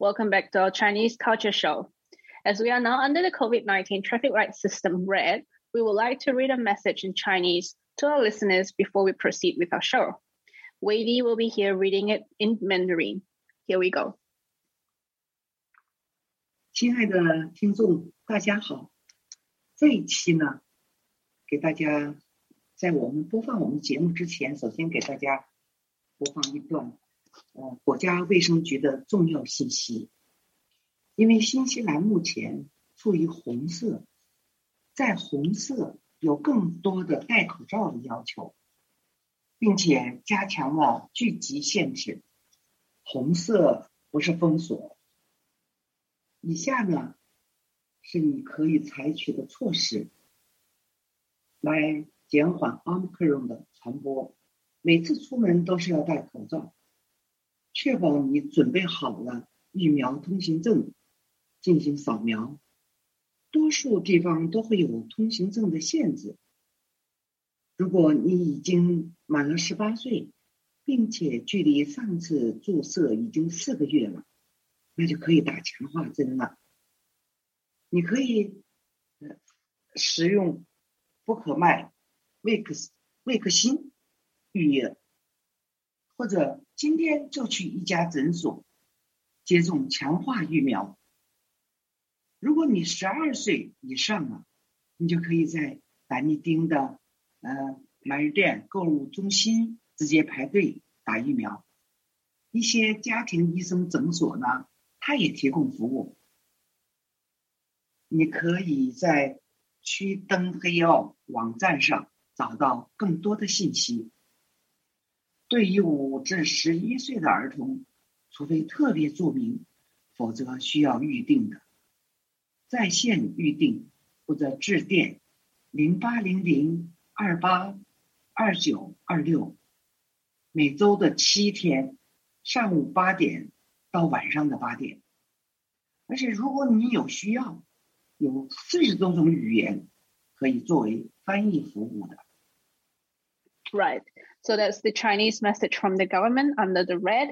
Welcome back to our Chinese Culture Show. As we are now under the COVID 19 traffic light system red, we would like to read a message in Chinese to our listeners before we proceed with our show. Weidi will be here reading it in Mandarin. Here we go. 亲爱的听众，大家好。这一期呢，给大家在我们播放我们节目之前，首先给大家播放一段呃，国家卫生局的重要信息，因为新西兰目前处于红色，在红色有更多的戴口罩的要求，并且加强了聚集限制。红色不是封锁。以下呢，是你可以采取的措施，来减缓奥密克戎的传播。每次出门都是要戴口罩。确保你准备好了疫苗通行证，进行扫描。多数地方都会有通行证的限制。如果你已经满了十八岁，并且距离上次注射已经四个月了，那就可以打强化针了。你可以使用福可麦、魏克斯、魏克星预约。或者今天就去一家诊所接种强化疫苗。如果你十二岁以上了，你就可以在达尼丁的呃买日店、购物中心直接排队打疫苗。一些家庭医生诊所呢，他也提供服务。你可以在区登黑奥网站上找到更多的信息。对于五至十一岁的儿童，除非特别注明，否则需要预定的。在线预定或者致电零八零零二八二九二六，每周的七天，上午八点到晚上的八点。而且如果你有需要，有四十多种语言可以作为翻译服务的。Right. So that's the Chinese message from the government under the red.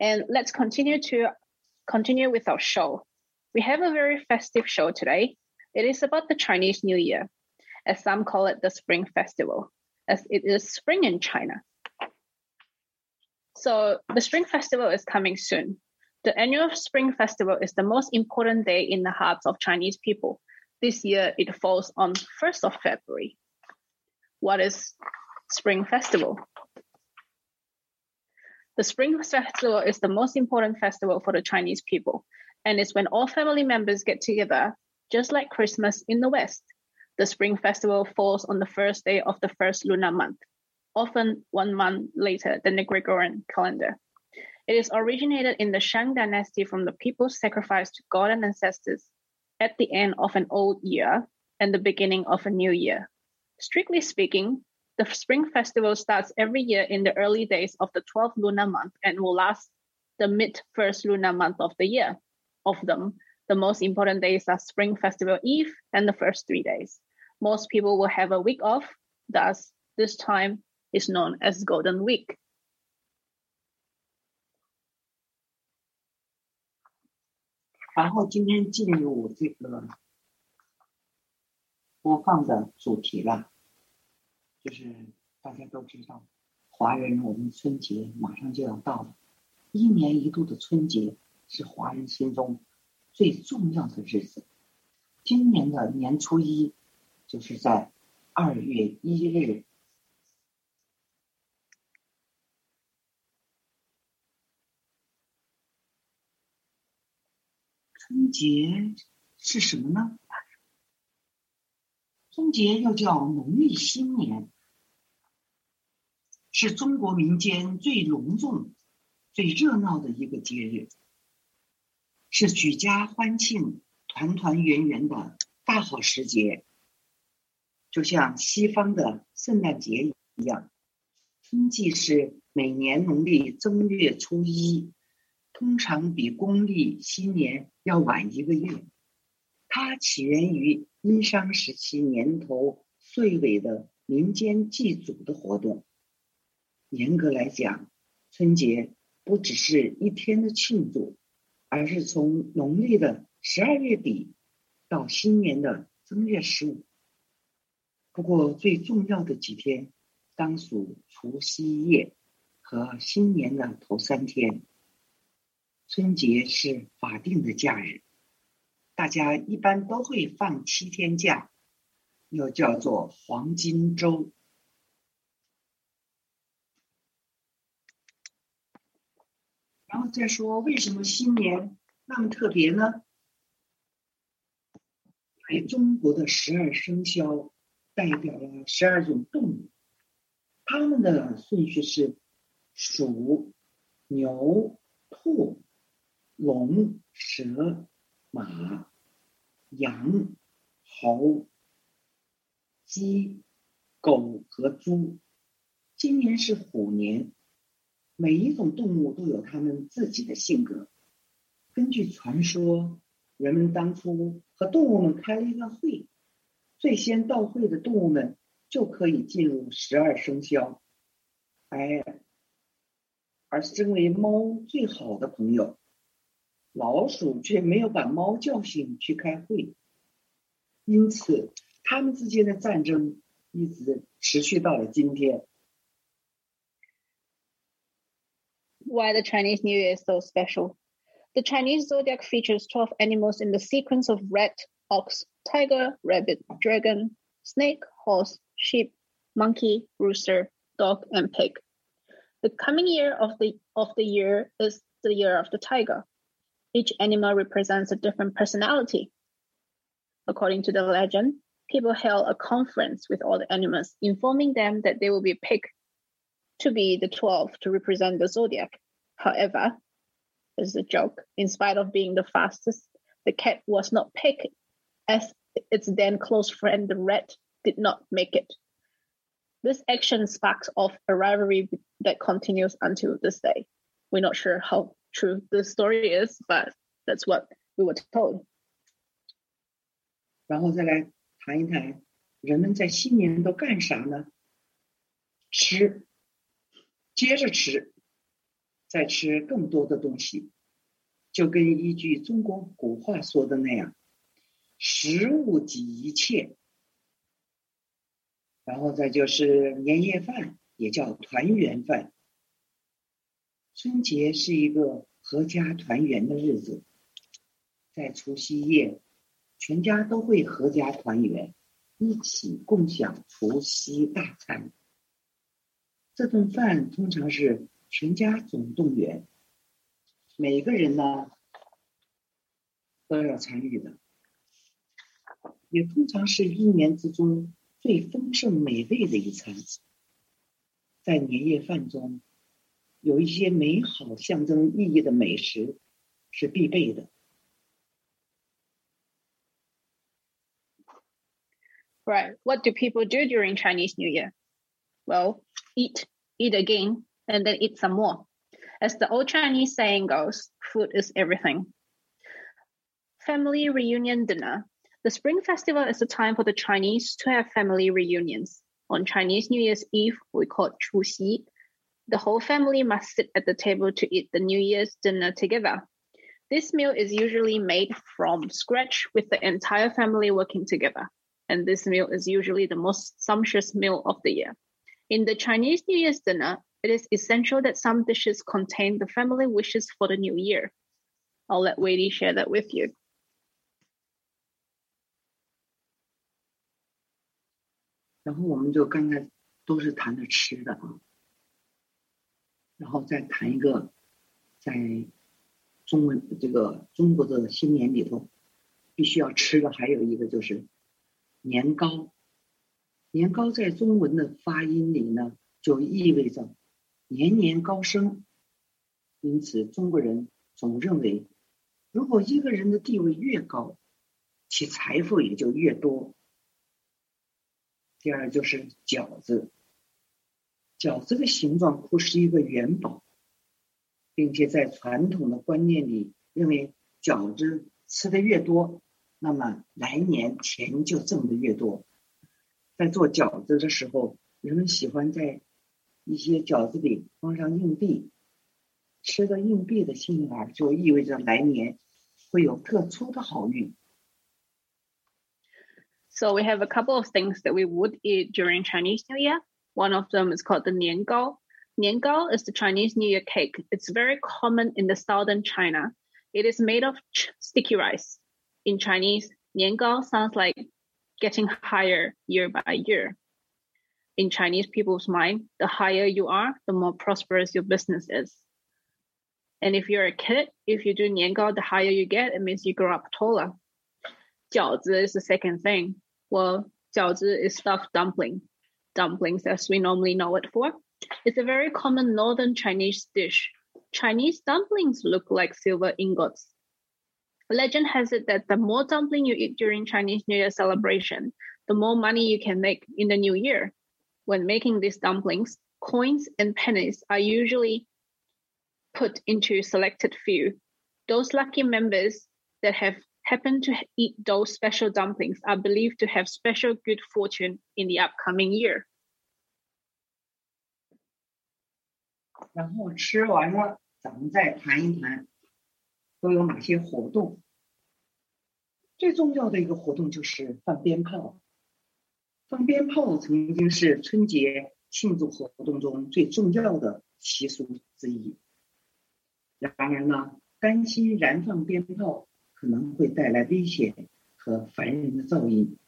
And let's continue to continue with our show. We have a very festive show today. It is about the Chinese New Year, as some call it the Spring Festival, as it is spring in China. So the Spring Festival is coming soon. The annual Spring Festival is the most important day in the hearts of Chinese people. This year it falls on 1st of February. What is Spring Festival. The Spring Festival is the most important festival for the Chinese people, and it's when all family members get together, just like Christmas in the West. The Spring Festival falls on the first day of the first lunar month, often one month later than the Gregorian calendar. It is originated in the Shang dynasty from the people's sacrifice to God and ancestors at the end of an old year and the beginning of a new year. Strictly speaking, the Spring Festival starts every year in the early days of the 12th lunar month and will last the mid first lunar month of the year. Of them, the most important days are Spring Festival Eve and the first three days. Most people will have a week off, thus, this time is known as Golden Week. 就是大家都知道华人我们春节马上就要到了一年一度的春节是华人心中最重要的日子。今年的年初一就是在二月一日。春节是什么呢？春节又叫农历新年，是中国民间最隆重、最热闹的一个节日，是举家欢庆、团团圆圆的大好时节。就像西方的圣诞节一样，春季是每年农历正月初一。通常比公历新年要晚一个月，它起源于殷商时期年头岁尾的民间祭祖的活动。严格来讲，春节不只是一天的庆祝，而是从农历的十二月底到新年的正月十五。不过，最重要的几天当属除夕夜和新年的头三天。春节是法定的假日，大家一般都会放七天假，又叫做黄金周。然后再说，为什么新年那么特别呢？中国的十二生肖代表了十二种动物，它们的顺序是鼠、牛、兔。龙、蛇、马、羊、猴、鸡、狗和猪。今年是虎年，每一种动物都有它们自己的性格。根据传说，人们当初和动物们开了一个会，最先到会的动物们就可以进入十二生肖，而而身为猫最好的朋友。老鼠却没有把猫叫醒去开会，因此他们之间的战争一直持续到了今天。Why the Chinese New Year is so special? The Chinese zodiac features 12 animals in the sequence of rat, ox, tiger, rabbit, dragon, snake, horse, sheep, monkey, rooster, dog, and pig. The coming year of the of the year is the year of the tiger. Each animal represents a different personality. According to the legend, people held a conference with all the animals, informing them that they will be picked to be the 12 to represent the zodiac. However, this is a joke. In spite of being the fastest, the cat was not picked, as its then close friend, the rat, did not make it. This action sparks off a rivalry that continues until this day. We're not sure how true the story is, but that's what we were told. 然后再来谈一谈人们在新年都干啥呢？吃，接着吃，再吃更多的东西，就跟一句中国古话说的那样：“食物即一切。”然后再就是年夜饭，也叫团圆饭。春节是一个阖家团圆的日子，在除夕夜，全家都会阖家团圆，一起共享除夕大餐。这顿饭通常是全家总动员，每个人呢都要参与的，也通常是一年之中最丰盛美味的一餐。在年夜饭中。有一些美好象征意义的美食是必备的。Right. What do people do during Chinese New Year? Well, eat, eat again, and then eat some more. As the old Chinese saying goes, food is everything. Family reunion dinner. The Spring Festival is a time for the Chinese to have family reunions. On Chinese New Year's Eve, we call it Chu Xi, the whole family must sit at the table to eat the New Year's dinner together. This meal is usually made from scratch with the entire family working together. And this meal is usually the most sumptuous meal of the year. In the Chinese New Year's dinner, it is essential that some dishes contain the family wishes for the new year. I'll let Weidi share that with you. 然后，再谈一个，在中文这个中国的新年里头必须要吃的还有一个就是年糕。年糕在中文的发音里呢，就意味着年年高升。因此，中国人总认为，如果一个人的地位越高，其财富也就越多。第二就是饺子，饺子的形状不是一个元宝。并且在传统的观念里，认为饺子吃的越多，那么来年钱就挣的越多。在做饺子的时候，人们喜欢在一些饺子里放上硬币，吃的硬币的幸运儿就意味着来年会有特殊的好运。So we have a couple of things that we would eat during Chinese New Year. One of them is called the Niangao. Niangao is the Chinese New Year cake. It's very common in the southern China. It is made of ch- sticky rice. In Chinese, Niangao sounds like getting higher year by year. In Chinese people's mind, the higher you are, the more prosperous your business is. And if you're a kid, if you do Niangao, the higher you get, it means you grow up taller. Jiaozi is the second thing. Well, jiaozi is stuffed dumpling. Dumplings as we normally know it for. It's a very common northern Chinese dish. Chinese dumplings look like silver ingots. Legend has it that the more dumpling you eat during Chinese New Year celebration, the more money you can make in the new year. When making these dumplings, coins and pennies are usually put into selected few. Those lucky members that have happened to eat those special dumplings are believed to have special good fortune in the upcoming year. 然后吃完了，咱们再谈一谈都有哪些活动。最重要的一个活动就是放鞭炮。放鞭炮曾经是春节庆祝活动中最重要的习俗之一。然而呢，担心燃放鞭炮 可能会带来危险和烦人的噪音，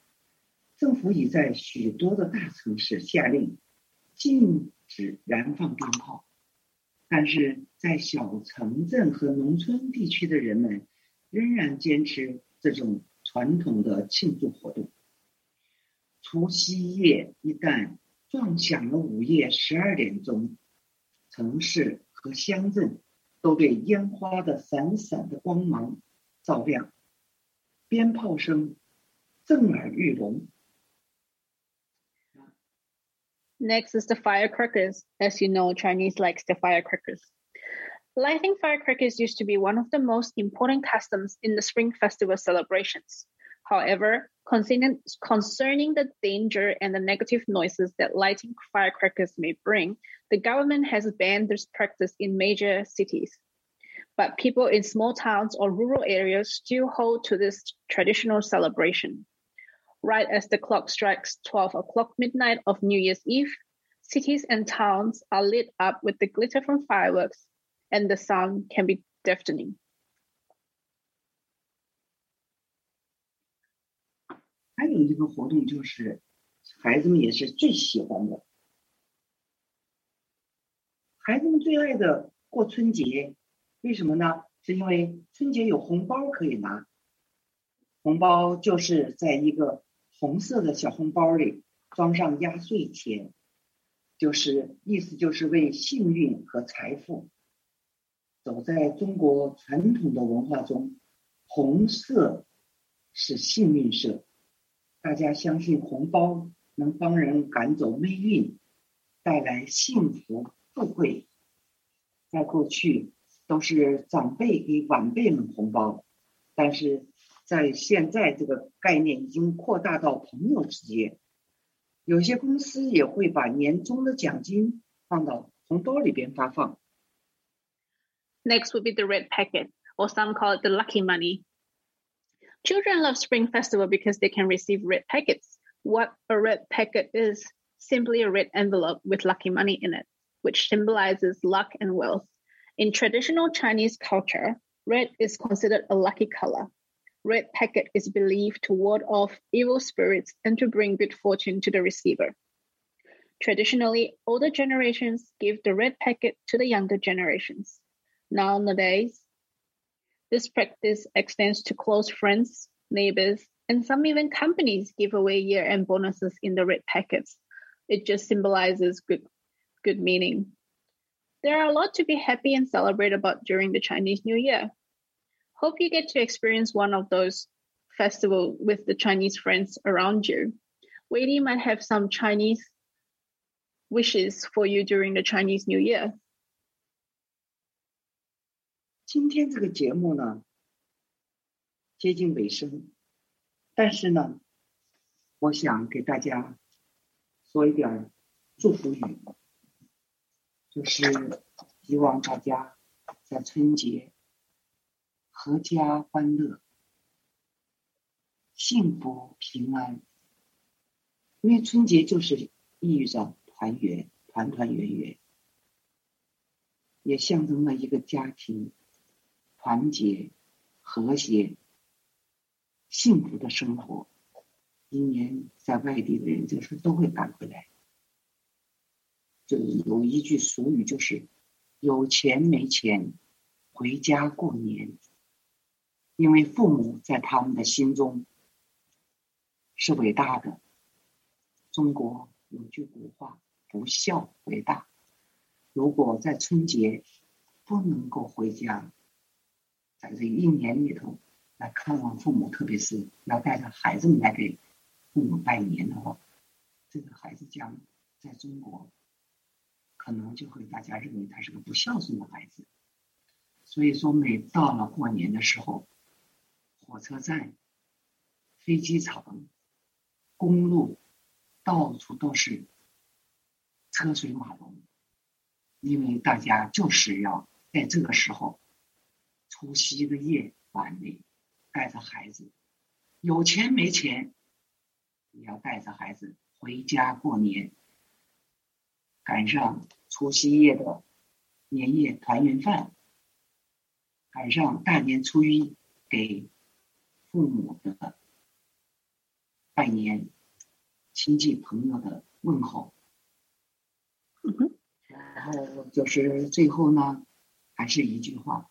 政府已在许多的大城市下令禁止燃放鞭炮。但是在小城镇和农村地区的人们仍然坚持这种传统的庆祝活动。除夕夜一旦撞响了午夜十二点钟，城市和乡镇都被烟花的闪闪的光芒照亮，鞭炮声震耳欲聋。Next is the firecrackers. As you know, Chinese likes the firecrackers. Lighting firecrackers used to be one of the most important customs in the Spring Festival celebrations. However, concerning, concerning the danger and the negative noises that lighting firecrackers may bring, the government has banned this practice in major cities. But people in small towns or rural areas still hold to this traditional celebration. Right as the clock strikes 12 o'clock midnight of New Year's Eve, cities and towns are lit up with the glitter from fireworks, and the sound can be deafening. 为什么呢？是因为春节有红包可以拿，红包就是在一个红色的小红包里装上压岁钱，就是意思就是为幸运和财富。走在中国传统的文化中，红色是幸运色，大家相信红包能帮人赶走霉运，带来幸福富贵。在过去都是长辈给晚辈们红包，但是。在现在这个概念已经扩大到朋友之间，有些公司也会把年终的奖金放到红包里边发放。Next would be the red packet, or some call it the lucky money. Children love Spring Festival because they can receive red packets. What a red packet is simply a red envelope with lucky money in it, which symbolizes luck and wealth. In traditional Chinese culture, red is considered a lucky color red packet is believed to ward off evil spirits and to bring good fortune to the receiver. Traditionally, older generations give the red packet to the younger generations. Nowadays, This practice extends to close friends, neighbors, and some even companies give away year end bonuses in the red packets. It just symbolizes good, good meaning there are a lot to be happy and celebrate about during the Chinese New Year. Hope you get to experience one of those festivals with the Chinese friends around you. Weidi might have some Chinese wishes for you during the Chinese New Year. 今天这个节目呢，接近尾声，但是呢，我想给大家说一点祝福语。就是希望大家在春节阖家欢乐、幸福平安。因为春节就是寓意着团圆、团团圆圆，也象征了一个家庭。团结、和谐、幸福的生活。今年在外地的人，这时候都会赶回来。就有一句俗语，就是“有钱没钱，回家过年”。因为父母在他们的心中是伟大的。中国有句古话：“不孝为大。”如果在春节不能够回家，在这一年里头来看望父母，特别是要带着孩子们来给父母拜年的话，这个孩子将在中国可能就会大家认为他是个不孝顺的孩子。所以说，每到了过年的时候，火车站、飞机场、公路到处都是车水马龙，因为大家就是要在这个时候。除夕的夜晚里，带着孩子，有钱没钱，也要带着孩子回家过年。赶上除夕夜的年夜团圆饭，赶上大年初一给父母的拜年、亲戚朋友的问候。然后就是最后呢，还是一句话。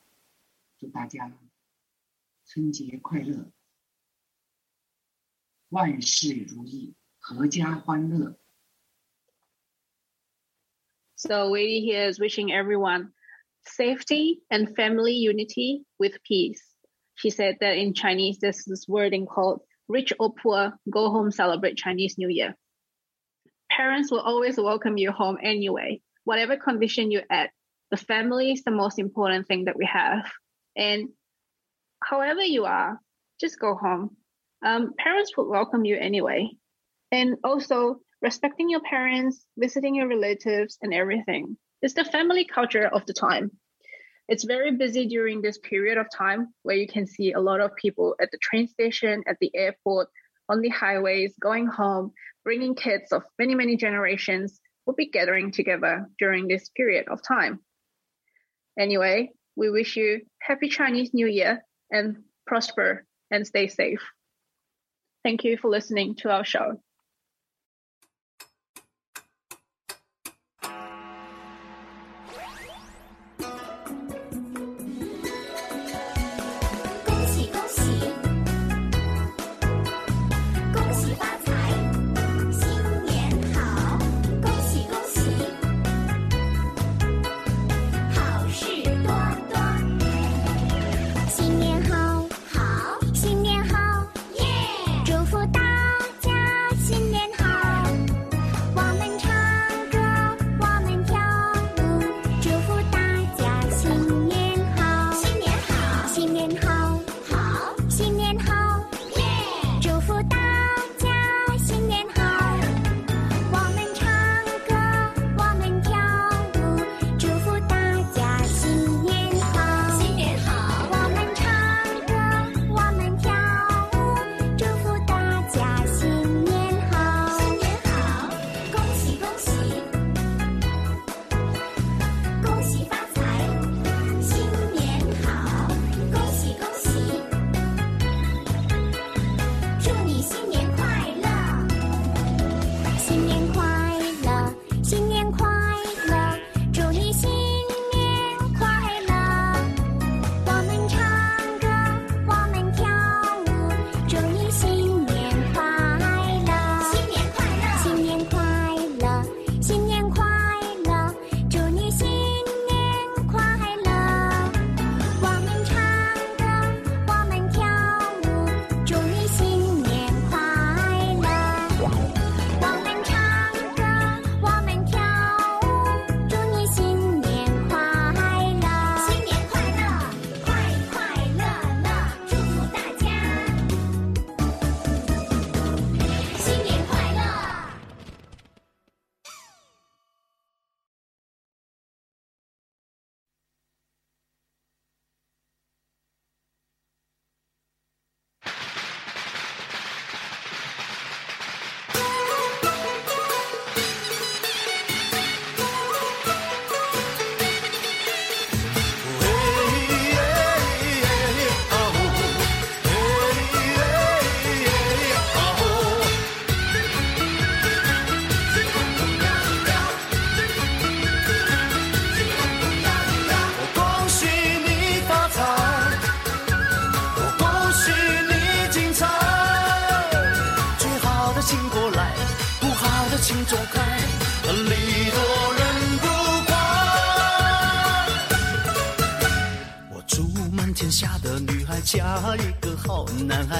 祝大家春节快乐，万事如意，阖家欢乐。So Weidi here is wishing everyone safety and family unity with peace. She said that in Chinese, there's this wording called rich or poor, go home, celebrate Chinese New Year. Parents will always welcome you home anyway, whatever condition you're at. The family is the most important thing that we have. And however you are, just go home. Um, parents will welcome you anyway. And also, respecting your parents, visiting your relatives, and everything. It's the family culture of the time. It's very busy during this period of time where you can see a lot of people at the train station, at the airport, on the highways, going home, bringing kids of many, many generations will be gathering together during this period of time. Anyway, we wish you happy Chinese New Year and prosper and stay safe. Thank you for listening to our show.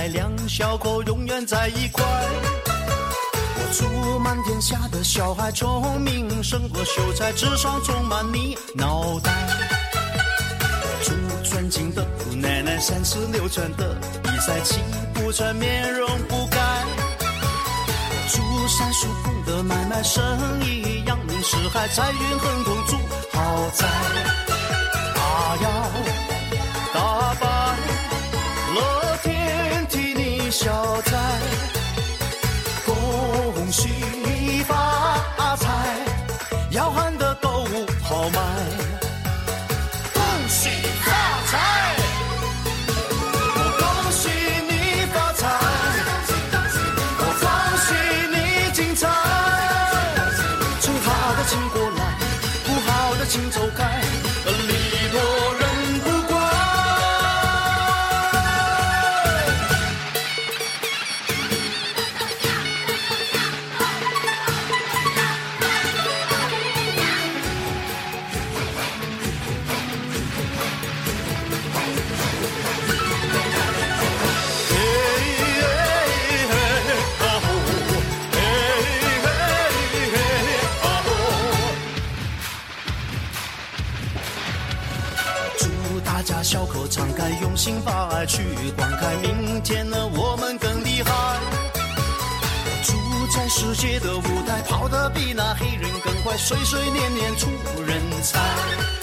两小口永远在一块。我祝满天下的小孩聪明胜过秀才，智商充满你脑袋。祝尊敬的姑奶奶三十六转的比赛气不喘，面容不改。祝三叔公的买卖生意扬名四海，财运亨通住豪宅。啊呀，Sao 去灌溉。明天的，我们更厉害。住在世界的舞台跑得比那黑人更快，岁岁年年出人才。